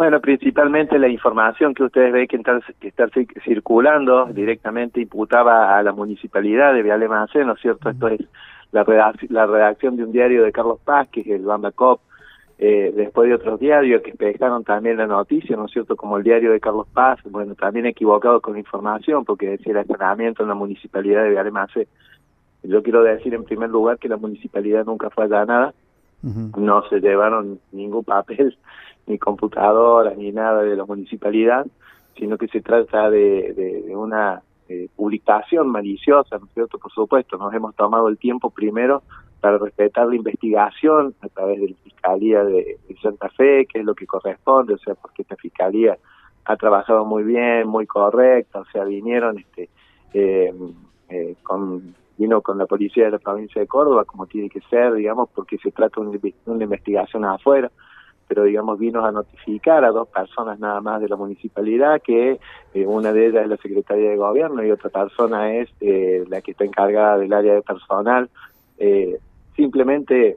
Bueno, principalmente la información que ustedes ven que está, que circulando directamente imputaba a la municipalidad de Viale ¿no es cierto? Esto es la, la redacción de un diario de Carlos Paz, que es el Bamba Cop, eh, después de otros diarios que pegaron también la noticia, ¿no es cierto? Como el diario de Carlos Paz, bueno, también equivocado con información, porque decía el entrenamiento en la municipalidad de Viale Yo quiero decir en primer lugar que la municipalidad nunca fue allanada, no se llevaron ningún papel, ni computadoras, ni nada de la municipalidad, sino que se trata de, de, una eh, publicación maliciosa, ¿no es cierto? Por supuesto, nos hemos tomado el tiempo primero para respetar la investigación a través de la Fiscalía de, Santa Fe, que es lo que corresponde, o sea, porque esta Fiscalía ha trabajado muy bien, muy correcta, o sea, vinieron este eh, eh, con vino con la policía de la provincia de Córdoba, como tiene que ser, digamos, porque se trata de una investigación afuera, pero digamos vino a notificar a dos personas nada más de la municipalidad, que eh, una de ellas es la Secretaría de Gobierno y otra persona es eh, la que está encargada del área de personal. Eh, simplemente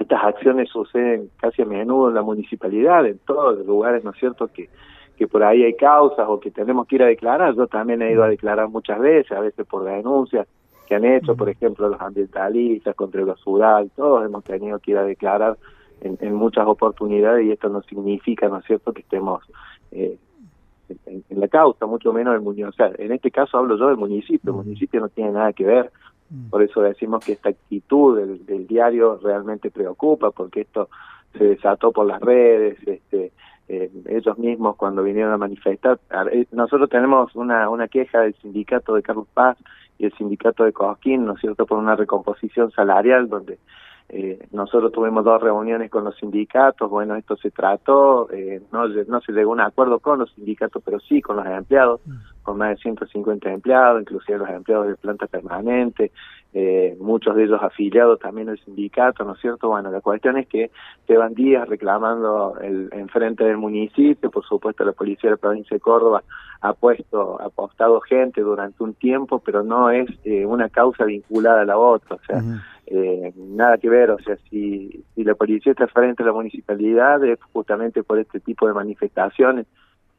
estas acciones suceden casi a menudo en la municipalidad, en todos los lugares, ¿no es cierto?, que que por ahí hay causas o que tenemos que ir a declarar. Yo también he ido a declarar muchas veces, a veces por denuncias, que han hecho, por ejemplo, los ambientalistas contra el basural, todos hemos tenido que ir a declarar en, muchas oportunidades y esto no significa, ¿no es cierto?, que estemos eh, en, la causa, mucho menos el municipio. O sea, en este caso hablo yo del municipio, el municipio no tiene nada que ver, por eso decimos que esta actitud del, del diario realmente preocupa, porque esto se desató por las redes, este, eh, ellos mismos cuando vinieron a manifestar. Nosotros tenemos una, una queja del sindicato de Carlos Paz y el sindicato de Cosquín, ¿no es cierto?, por una recomposición salarial donde eh, nosotros tuvimos dos reuniones con los sindicatos, bueno, esto se trató, eh, no, no se llegó a un acuerdo con los sindicatos, pero sí con los empleados, mm. Con más de 150 empleados, inclusive los empleados de planta permanente, eh, muchos de ellos afiliados también al sindicato, ¿no es cierto? Bueno, la cuestión es que llevan días reclamando el enfrente del municipio, por supuesto la policía de la provincia de Córdoba ha puesto, ha apostado gente durante un tiempo, pero no es eh, una causa vinculada a la otra, o sea, eh, nada que ver, o sea, si, si la policía está frente a la municipalidad es justamente por este tipo de manifestaciones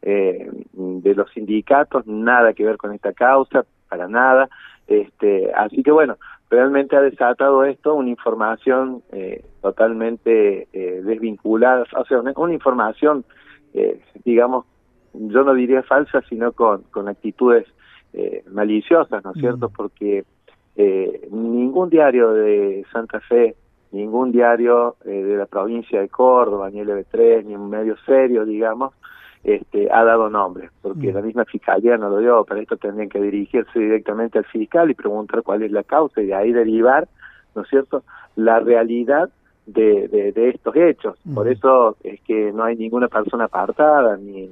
eh, de los sindicatos, nada que ver con esta causa, para nada, este, así que bueno, realmente ha desatado esto una información eh, totalmente eh, desvinculada, o sea, una, una información, eh, digamos, yo no diría falsa, sino con, con actitudes eh, maliciosas, ¿no es cierto? Mm. Porque eh, ningún diario de Santa Fe, ningún diario eh, de la provincia de Córdoba, ni LB3, ni un medio serio, digamos, este, ha dado nombres, porque mm. la misma fiscalía no lo dio, para esto tendrían que dirigirse directamente al fiscal y preguntar cuál es la causa y de ahí derivar, ¿no es cierto?, la realidad de, de, estos hechos. Por mm. eso es que no hay ninguna persona apartada, ni,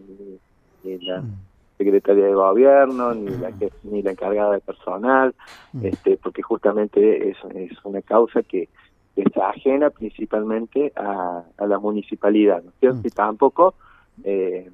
ni, la, mm secretaria de gobierno ni la que, ni la encargada de personal este porque justamente es, es una causa que está ajena principalmente a, a la municipalidad ¿no es cierto? Y tampoco eh,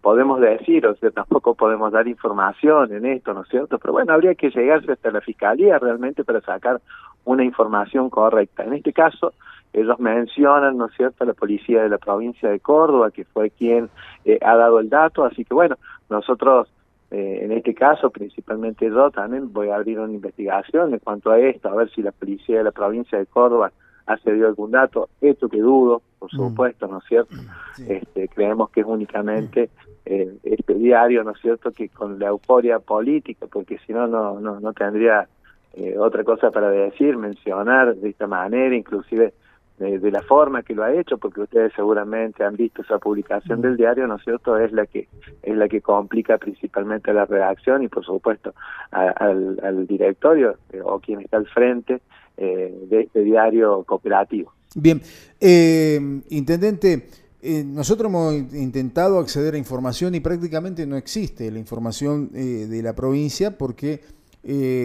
podemos decir, o sea, tampoco podemos dar información en esto, ¿no es cierto? Pero bueno, habría que llegarse hasta la fiscalía realmente para sacar una información correcta. En este caso, ellos mencionan, ¿no es cierto?, la policía de la provincia de Córdoba, que fue quien eh, ha dado el dato, así que bueno, nosotros, eh, en este caso, principalmente yo también voy a abrir una investigación en cuanto a esto, a ver si la policía de la provincia de Córdoba ha cedido algún dato, esto que dudo, por mm. supuesto, ¿no es cierto? Este, creemos que es únicamente eh, este diario, ¿no es cierto?, que con la euforia política, porque si no, no, no tendría eh, otra cosa para decir, mencionar de esta manera, inclusive de, la forma que lo ha hecho, porque ustedes seguramente han visto esa publicación del diario, ¿no es cierto? Es la que es la que complica principalmente la redacción y por supuesto al, directorio eh, o quien está al frente eh, de este diario cooperativo. Bien, eh, intendente. nosotros hemos intentado acceder a información y prácticamente no existe la información de la provincia porque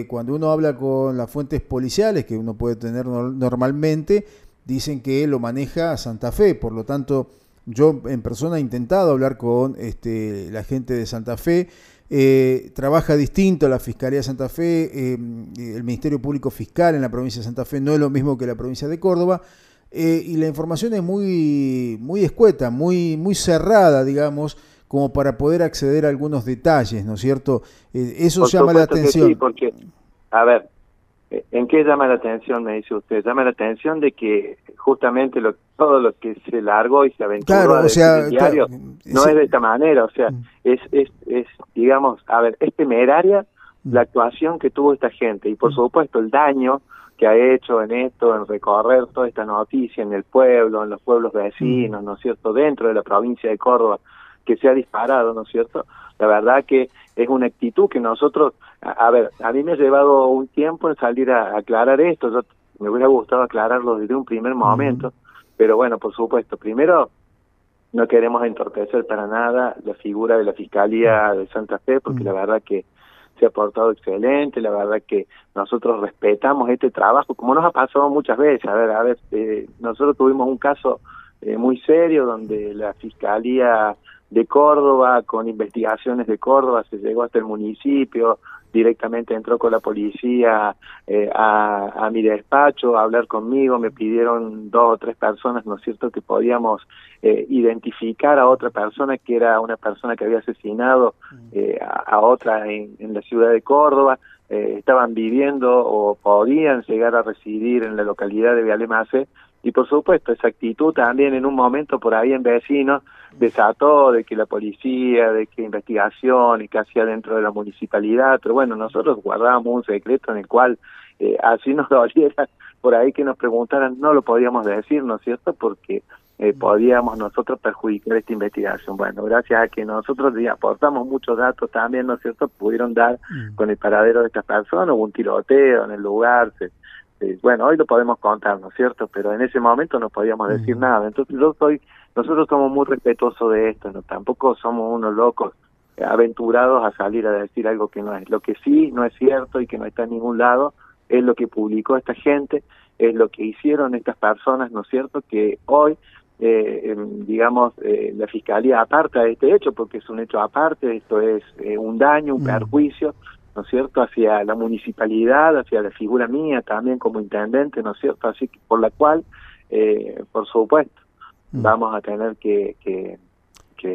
cuando uno habla con las fuentes policiales que uno puede tener normalmente, dicen que lo maneja Santa Fe, por lo tanto yo en persona he intentado hablar con este, la gente de Santa Fe, eh, trabaja distinto la Fiscalía de Santa Fe, eh, el Ministerio Público Fiscal en la provincia de Santa Fe no es lo mismo que la provincia de Córdoba, eh, y la información es muy, muy escueta, muy, muy cerrada, digamos, como para poder acceder a algunos detalles, ¿no es cierto? Eh, eso llama la atención. Sí, porque, a ver, ¿en qué llama la atención, me dice usted? Llama la atención de que justamente lo, todo lo que se largó y se aventuró claro, o sea, diario no es de esta manera, o sea, mm. es, es, es, digamos, a ver, es temeraria mm. la actuación que tuvo esta gente y por mm. supuesto el daño que ha hecho en esto, en recorrer toda esta noticia en el pueblo, en los pueblos vecinos, ¿no es cierto?, dentro de la provincia de Córdoba, que se ha disparado, ¿no es cierto? La verdad que es una actitud que nosotros, a, ver, a mí me ha llevado un tiempo en salir a, aclarar esto, yo me hubiera gustado aclararlo desde un primer momento, pero bueno, por supuesto, primero no queremos entorpecer para nada la figura de la Fiscalía de Santa Fe, porque la verdad que se ha portado excelente, la verdad que nosotros respetamos este trabajo, como nos ha pasado muchas veces, a ver, a ver, eh, nosotros tuvimos un caso eh, muy serio donde la Fiscalía de Córdoba, con investigaciones de Córdoba, se llegó hasta el municipio, directamente entró con la policía eh, a, a, mi despacho a hablar conmigo, me pidieron dos o tres personas, ¿no es cierto?, que podíamos eh, identificar a otra persona que era una persona que había asesinado mm. eh, a, otra en, en, la ciudad de Córdoba, eh, estaban viviendo o podían llegar a residir en la localidad de Vialemase, y por supuesto esa actitud también en un momento por ahí en vecinos desató de que la policía, de que investigación y que hacía dentro de la municipalidad, pero bueno, nosotros guardábamos un secreto en el cual eh, así nos doliera por ahí que nos preguntaran, no lo podíamos decir, ¿no es cierto? Porque eh, podíamos nosotros perjudicar esta investigación. Bueno, gracias a que nosotros aportamos muchos datos también, ¿no es cierto? Pudieron dar mm. con el paradero de estas personas, hubo un tiroteo en el lugar, se, bueno, hoy lo podemos contar, ¿no es cierto? Pero en ese momento no podíamos decir nada. Entonces yo soy, nosotros somos muy respetuosos de esto, no tampoco somos unos locos aventurados a salir a decir algo que no es. Lo que sí no es cierto y que no está en ningún lado es lo que publicó esta gente, es lo que hicieron estas personas, ¿no es cierto? Que hoy, eh, digamos, eh, la Fiscalía aparta de este hecho, porque es un hecho aparte, esto es eh, un daño, un mm. perjuicio, ¿no es cierto?, hacia la municipalidad, hacia la figura mía también como intendente, ¿no es cierto?, así que por la cual, eh, por supuesto, mm. vamos a tener que, que,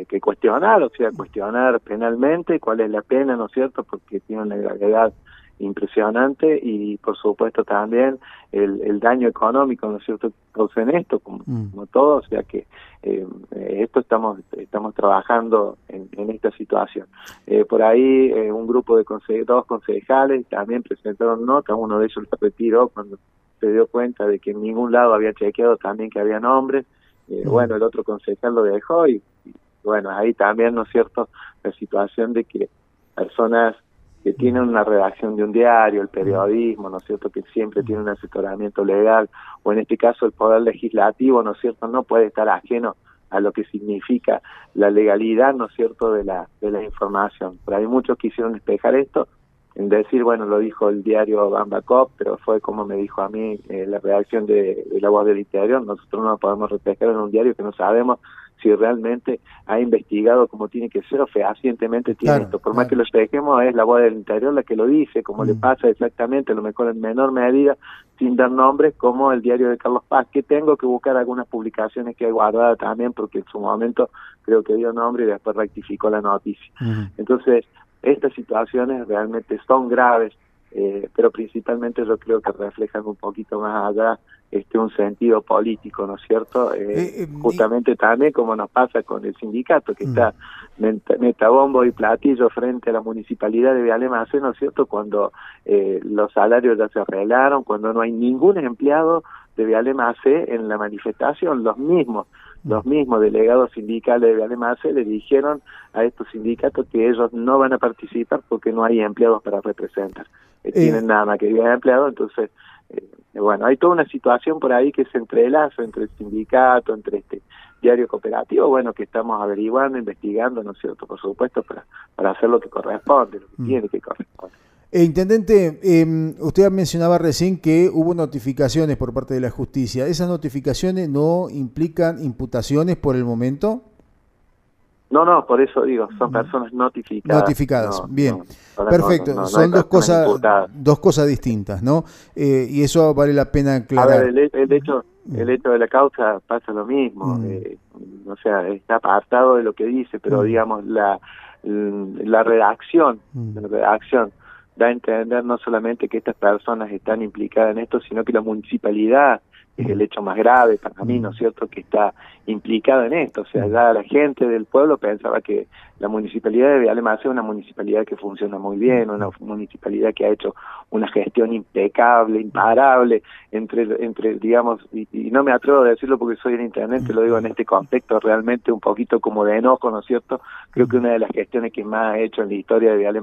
que, cuestionar, o sea, cuestionar penalmente cuál es la pena, ¿no es cierto?, porque tiene una gravedad impresionante y por supuesto también el, el daño económico, ¿no es cierto?, que en esto, como, mm. como, todo, o sea que eh, esto estamos estamos trabajando en, en esta situación. Eh, por ahí eh, un grupo de dos concejales también presentaron nota, uno de ellos se retiró cuando se dio cuenta de que en ningún lado había chequeado también que había nombres, mm. bueno, el otro concejal lo dejó y, y bueno, ahí también, ¿no es cierto?, la situación de que personas que tienen una redacción de un diario, el periodismo, ¿no es cierto?, que siempre tiene un asesoramiento legal, o en este caso el Poder Legislativo, ¿no es cierto?, no puede estar ajeno a lo que significa la legalidad, ¿no es cierto?, de la, de la información. Pero hay muchos que quisieron despejar esto, en decir, bueno, lo dijo el diario Bambacop, pero fue como me dijo a mí eh, la redacción de, de, La Voz del Interior, nosotros no podemos reflejar en un diario que no sabemos si realmente ha investigado como tiene que ser o fehacientemente tiene esto. Por más que lo dejemos, es la voz del interior la que lo dice, como le mm. pasa exactamente, a lo mejor en menor medida, sin dar nombres, como el diario de Carlos Paz, que tengo que buscar algunas publicaciones que hay guardadas también, porque en su momento creo que dio nombre y después rectificó la noticia. Entonces, estas situaciones realmente son graves, eh, pero principalmente yo creo que reflejan un poquito más allá este un sentido político, ¿no es cierto? Eh, eh, eh justamente también como nos pasa con el sindicato, que mm. está metabombo y platillo frente a la municipalidad de Vialemase, ¿no es cierto? Cuando eh, los salarios ya se arreglaron, cuando no hay ningún empleado de Vialemase en la manifestación, los mismos. Los mismos delegados sindicales de Vialemase le dijeron a estos sindicatos que ellos no van a participar porque no hay empleados para representar. tienen nada más que empleados, entonces eh, bueno, hay toda una situación por ahí que se entrelaza entre el sindicato, entre este diario cooperativo, bueno, que estamos averiguando, investigando, ¿no es cierto? Por supuesto, para, para hacer lo que corresponde, lo que mm. tiene que corresponder. Eh, intendente, eh, usted mencionaba recién que hubo notificaciones por parte de la justicia. ¿Esas notificaciones no implican imputaciones por el momento? No, no, por eso digo, son personas notificadas. Notificadas, bien. Perfecto, son dos cosas dos cosas distintas, ¿no? Eh, y eso vale la pena aclarar. Ver, el, hecho el hecho de la causa pasa lo mismo, mm. eh, o sea, está apartado de lo que dice, pero mm. digamos, la, la redacción, la redacción da a entender no solamente que estas personas están implicadas en esto, sino que la municipalidad es el hecho más grave para mí, ¿no es cierto?, que está implicado en esto. O sea, ya la gente del pueblo pensaba que la municipalidad de Viale es una municipalidad que funciona muy bien, una municipalidad que ha hecho una gestión impecable, imparable, entre, entre digamos, y, no me atrevo a decirlo porque soy en internet, te lo digo en este contexto realmente un poquito como de enojo, ¿no es cierto? Creo que una de las gestiones que más ha hecho en la historia de Viale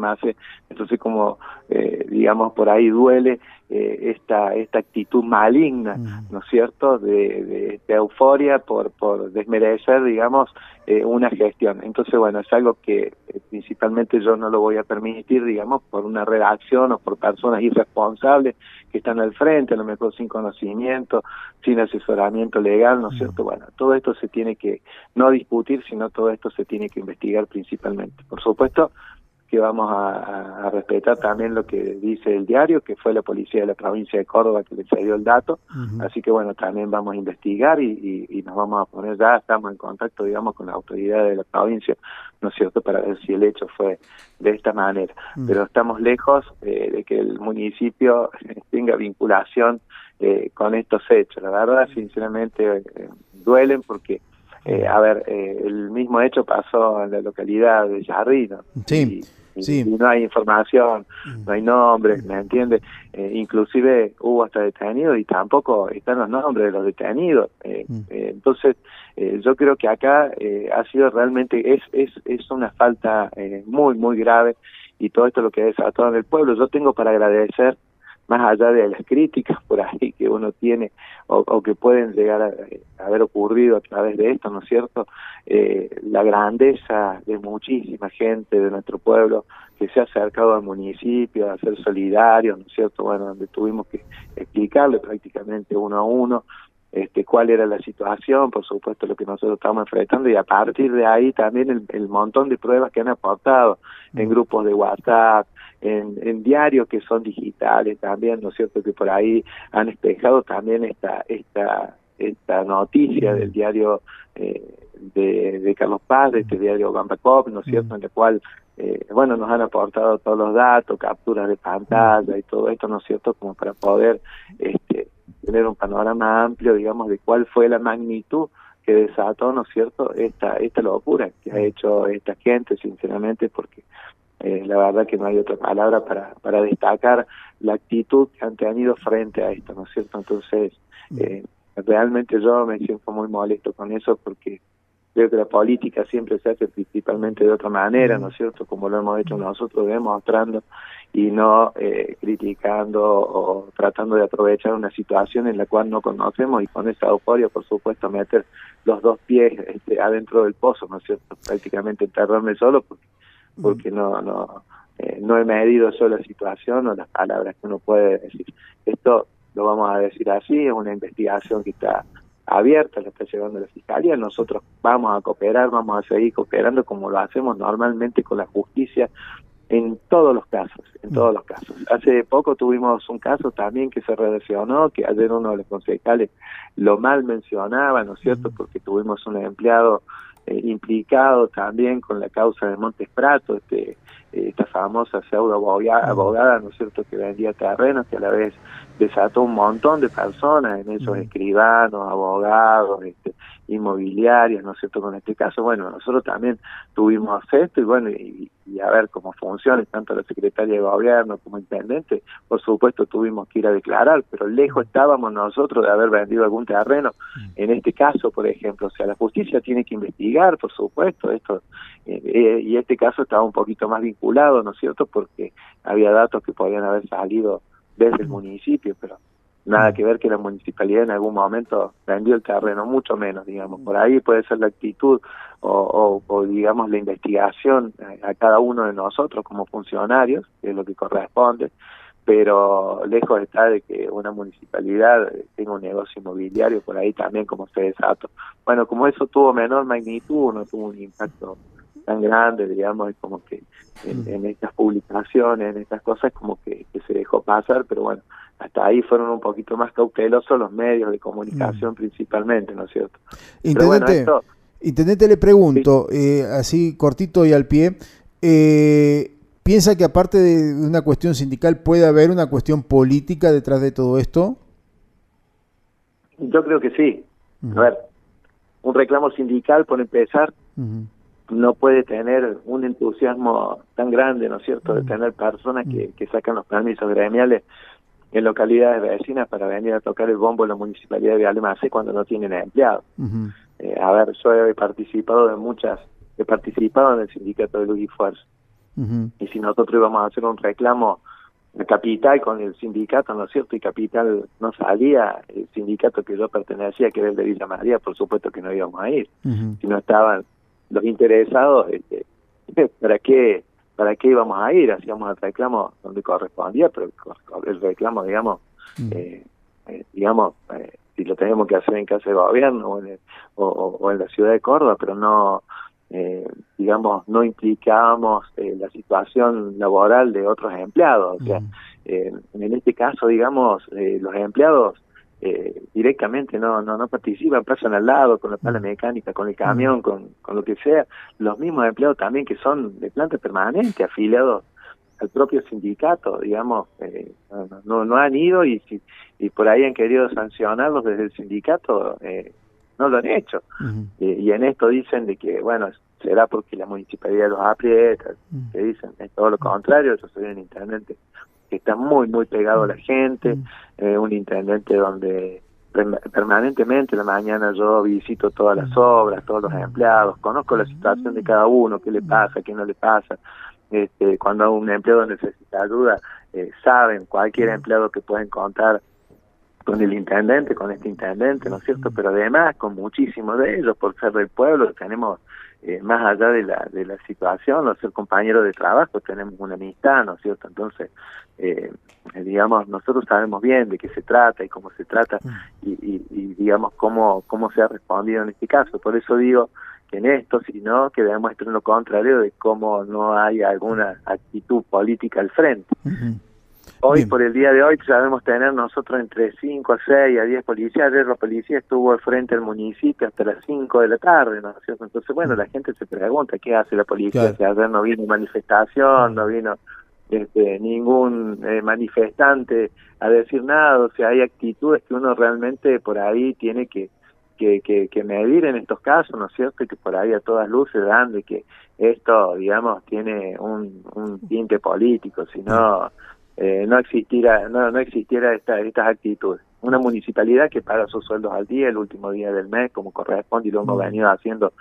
entonces como, eh, digamos, por ahí duele eh, esta esta actitud maligna, ¿no es cierto?, de, de, euforia por, por desmerecer, digamos, eh, una gestión. Entonces, bueno, es algo que eh, principalmente yo no lo voy a permitir, digamos, por una redacción o por personas irresponsables que están al frente, a lo mejor sin conocimiento, sin asesoramiento legal, ¿no es cierto? Bueno, todo esto se tiene que no discutir, sino todo esto se tiene que investigar principalmente. Por supuesto, que vamos a, respetar también lo que dice el diario, que fue la policía de la provincia de Córdoba que le dio el dato, así que bueno, también vamos a investigar y, nos vamos a poner, ya estamos en contacto, digamos, con la autoridad de la provincia, ¿no es cierto?, para ver si el hecho fue de esta manera, pero estamos lejos eh, de que el municipio tenga vinculación eh, con estos hechos, la verdad, sinceramente, eh, duelen porque... a ver, el mismo hecho pasó en la localidad de Jarrino. Sí. Sí. no hay información, mm. no hay nombres, ¿me entiende? Eh, inclusive hubo hasta detenidos y tampoco están los nombres de los detenidos. Eh, mm. eh, entonces, yo creo que acá ha sido realmente, es, es, es una falta muy, muy grave y todo esto lo que ha desatado en el pueblo. Yo tengo para agradecer más allá de las críticas por ahí que uno tiene o, que pueden llegar a, haber ocurrido a través de esto, ¿no es cierto? Eh, la grandeza de muchísima gente de nuestro pueblo que se ha acercado al municipio a ser solidario, ¿no es cierto? Bueno, donde tuvimos que explicarle prácticamente uno a uno este, cuál era la situación, por supuesto lo que nosotros estamos enfrentando y a partir de ahí también el, el montón de pruebas que han aportado en mm. grupos de WhatsApp, en, en diarios que son digitales también, ¿no es cierto? Que por ahí han espejado también esta esta esta noticia del diario eh, de, de Carlos Paz, de este diario Gamba Cop, ¿no es cierto? En el cual, eh, bueno, nos han aportado todos los datos, capturas de pantalla y todo esto, ¿no es cierto? Como para poder este, tener un panorama amplio, digamos, de cuál fue la magnitud que desató, ¿no es cierto?, esta, esta locura que ha hecho esta gente, sinceramente, porque eh, la verdad que no hay otra palabra para, para destacar la actitud que han tenido frente a esto, ¿no es cierto? Entonces, mm. eh, realmente yo me siento muy molesto con eso porque creo que la política siempre se hace principalmente de otra manera, ¿no es cierto? Como lo hemos hecho nosotros, demostrando y no eh, criticando o tratando de aprovechar una situación en la cual no conocemos y con esa euforia, por supuesto, meter los dos pies este, adentro del pozo, ¿no es cierto? Prácticamente enterrarme solo porque, porque no, no, eh, no he medido yo la situación o las palabras que uno puede decir. Esto lo vamos a decir así, es una investigación que está abierta, la está llevando la Fiscalía, nosotros vamos a cooperar, vamos a seguir cooperando como lo hacemos normalmente con la justicia en todos los casos, en todos los casos. Hace poco tuvimos un caso también que se relacionó, que ayer uno de los concejales lo mal mencionaba, ¿no es cierto?, porque tuvimos un empleado implicado también con la causa de Montes Prato, este, esta famosa pseudo abogada, ¿no es cierto?, que vendía terrenos, que a la vez desató un montón de personas en esos escribanos, abogados, este, inmobiliarios, ¿no es cierto? Con este caso, bueno, nosotros también tuvimos esto y bueno, y, a ver cómo funciona, tanto la secretaria de gobierno como intendente, por supuesto tuvimos que ir a declarar, pero lejos estábamos nosotros de haber vendido algún terreno. En este caso, por ejemplo, o sea, la justicia tiene que investigar, por supuesto, esto, eh, eh, y este caso estaba un poquito más vinculado, ¿no es cierto? Porque había datos que podían haber salido desde el municipio, pero nada que ver que la municipalidad en algún momento vendió el terreno, mucho menos, digamos. Por ahí puede ser la actitud o, o, digamos, la investigación a cada uno de nosotros como funcionarios, que es lo que corresponde, pero lejos está de que una municipalidad tenga un negocio inmobiliario por ahí también como se desató. Bueno, como eso tuvo menor magnitud, no tuvo un impacto tan grande, digamos, y como que en, estas publicaciones, en estas cosas, como que, se dejó pasar, pero bueno, hasta ahí fueron un poquito más cautelosos los medios de comunicación principalmente, ¿no es cierto? Intendente, Intendente le pregunto, eh, así cortito y al pie, eh, ¿piensa que aparte de una cuestión sindical puede haber una cuestión política detrás de todo esto? Yo creo que sí. A ver, un reclamo sindical, por empezar, no puede tener un entusiasmo tan grande, ¿no es cierto?, de tener personas que, que sacan los permisos gremiales en localidades vecinas para venir a tocar el bombo en la municipalidad de Alemase cuando no tienen empleados. Eh, a ver, yo he participado de muchas, he participado en el sindicato de Luz y Fuerza. Y si nosotros íbamos a hacer un reclamo de Capital con el sindicato, ¿no es cierto? Y Capital no salía, el sindicato que yo pertenecía, que era el de Villa María, por supuesto que no íbamos a ir. Si no estaban los interesados, este, ¿para qué para qué íbamos a ir? Hacíamos el reclamo donde correspondía, pero el reclamo, digamos, eh, eh, digamos, eh, si lo teníamos que hacer en casa de gobierno o en, o, en la ciudad de Córdoba, pero no, digamos, no implicábamos la situación laboral de otros empleados. O sea, en este caso, digamos, los empleados eh, directamente no, no no participan, pasan al lado con la pala mm. mecánica, con el camión, mm. con, con lo que sea, los mismos empleados también que son de planta permanente, afiliados al propio sindicato, digamos, eh, no, no han ido y, si, y por ahí han querido sancionarlos desde el sindicato, eh, no lo han hecho. y en esto dicen de que, bueno, será porque la municipalidad los aprieta, mm. que dicen, es todo lo contrario, yo soy un intendente que está muy, muy pegado a la gente, mm. eh, un intendente donde permanentemente en la mañana yo visito todas las mm. obras, todos los mm. empleados, conozco la situación de cada uno, qué le pasa, qué no le pasa. Este, cuando un empleado necesita ayuda, eh, saben cualquier empleado que pueden contar con el intendente, con este intendente, ¿no es cierto? Pero además con muchísimos de ellos, por ser del pueblo, tenemos eh, más allá de la, de la situación o ser compañeros de trabajo, tenemos una amistad, ¿no es cierto? Entonces, eh, digamos, nosotros sabemos bien de qué se trata y cómo se trata mm. y, y, digamos, cómo, cómo se ha respondido en este caso. Por eso digo que en esto, si no, que demuestren lo contrario de cómo no hay alguna actitud política al frente. Hoy, por el día de hoy, sabemos tener nosotros entre 5 a 6 a 10 policías. Ayer la policía estuvo al frente del municipio hasta las 5 de la tarde, ¿no Entonces, bueno, la gente se pregunta qué hace la policía. Si ayer no vino manifestación, no vino este, ningún eh, manifestante a decir nada. O sea, hay actitudes que uno realmente por ahí tiene que, que, que, medir en estos casos, ¿no es cierto? Que por ahí a todas luces dan de que esto, digamos, tiene un, un tinte político, sino eh, no existiera no, no existiera esta, estas actitudes. Una municipalidad que paga sus sueldos al día, el último día del mes, como corresponde, y lo hemos venido haciendo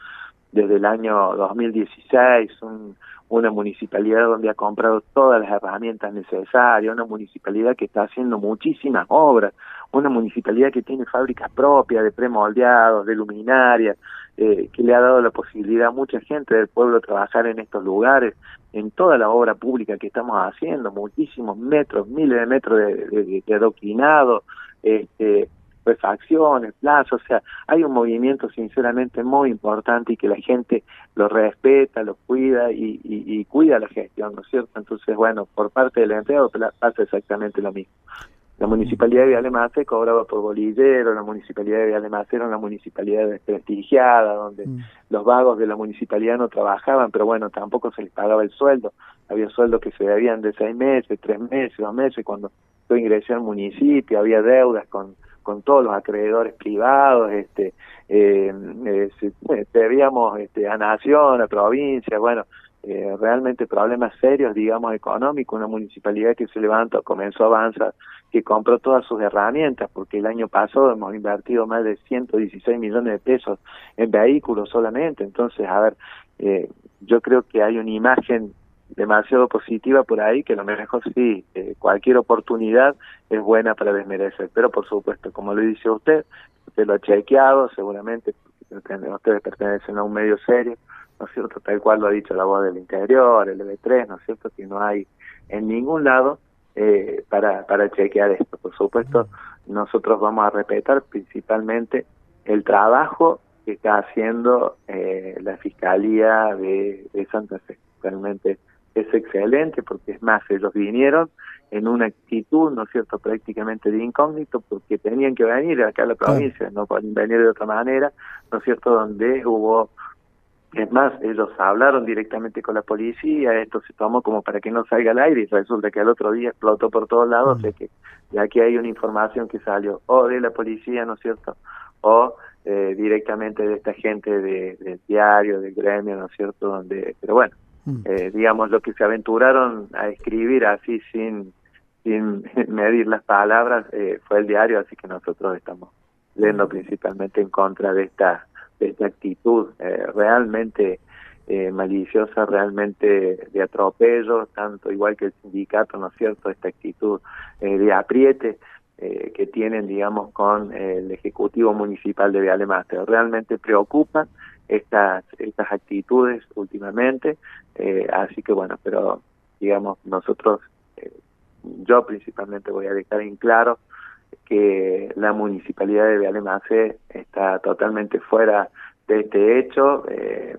desde el año 2016, un, una municipalidad donde ha comprado todas las herramientas necesarias, una municipalidad que está haciendo muchísimas obras, una municipalidad que tiene fábricas propias de premoldeados, de luminarias, eh, que le ha dado la posibilidad a mucha gente del pueblo trabajar en estos lugares, en toda la obra pública que estamos haciendo, muchísimos metros, miles de metros de, de, adoquinado, este, refacciones, plazos, o sea, hay un movimiento sinceramente muy importante y que la gente lo respeta, lo cuida y, y, cuida la gestión, ¿no es cierto? Entonces, bueno, por parte del empleado pasa exactamente lo mismo. La municipalidad de Viale cobraba por bolillero, la municipalidad de Viale era una municipalidad desprestigiada, donde mm. los vagos de la municipalidad no trabajaban, pero bueno, tampoco se les pagaba el sueldo. Había sueldos que se debían de seis meses, tres meses, dos meses. Cuando yo ingresé al municipio, había deudas con con todos los acreedores privados, este, eh, eh debíamos este, a nación, a provincia, bueno, eh, realmente problemas serios, digamos, económicos, una municipalidad que se levanta, comenzó a avanzar, que compró todas sus herramientas, porque el año pasado hemos invertido más de 116 millones de pesos en vehículos solamente, entonces, a ver, eh, yo creo que hay una imagen demasiado positiva por ahí, que lo mejor sí, eh, cualquier oportunidad es buena para desmerecer. Pero por supuesto, como lo dice usted, usted lo ha chequeado, seguramente, ustedes pertenecen a un medio serio, ¿no es cierto? Tal cual lo ha dicho la voz del interior, el EB3, ¿no es cierto? Que no hay en ningún lado eh, para, para chequear esto. Por supuesto, nosotros vamos a respetar principalmente el trabajo que está haciendo eh, la Fiscalía de, de Santa Fe. Realmente es excelente porque es más, ellos vinieron en una actitud, ¿no es cierto?, prácticamente de incógnito, porque tenían que venir acá a la provincia, no pueden venir de otra manera, ¿no es cierto?, donde hubo, es más, ellos hablaron directamente con la policía, esto se tomó como para que no salga al aire y resulta que al otro día explotó por todos lados, mm. que ya que hay una información que salió o de la policía, ¿no es cierto?, o eh, directamente de esta gente de, del diario, del gremio, ¿no es cierto?, donde, pero bueno, mm. eh, digamos, lo que se aventuraron a escribir así sin sin medir las palabras eh, fue el diario, así que nosotros estamos leyendo principalmente en contra de esta, de esta actitud eh, realmente eh, maliciosa, realmente de atropello, tanto igual que el sindicato, ¿no es cierto?, esta actitud de apriete que tienen, digamos, con el Ejecutivo Municipal de Viale Realmente preocupan estas, estas actitudes últimamente, así que bueno, pero digamos, nosotros yo principalmente voy a dejar en claro que la municipalidad de Vialemase está totalmente fuera de este hecho, eh,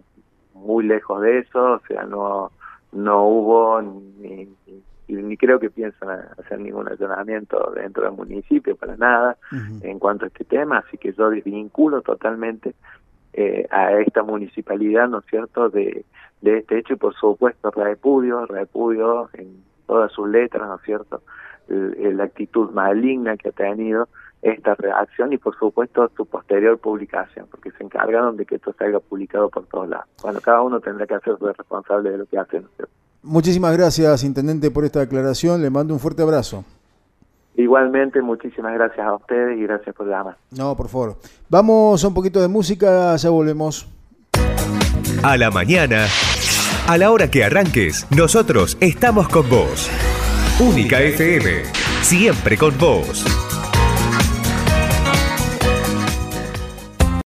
muy lejos de eso, o sea, no no hubo ni, ni, creo que piensan hacer ningún allanamiento dentro del municipio para nada en cuanto a este tema, así que yo desvinculo totalmente eh, a esta municipalidad, ¿no es cierto?, de, de este hecho y por supuesto repudio, repudio en todas sus letras, ¿no es cierto? La actitud maligna que ha tenido esta reacción y por supuesto su posterior publicación, porque se encargaron de que esto salga publicado por todos lados. Bueno, cada uno tendrá que hacerse responsable de lo que hace. ¿no Muchísimas gracias, Intendente, por esta aclaración. Le mando un fuerte abrazo. Igualmente, muchísimas gracias a ustedes y gracias por llamar. No, por favor. Vamos a un poquito de música, ya volvemos. A la mañana a la hora que arranques, nosotros estamos con vos. Única FM, siempre con vos.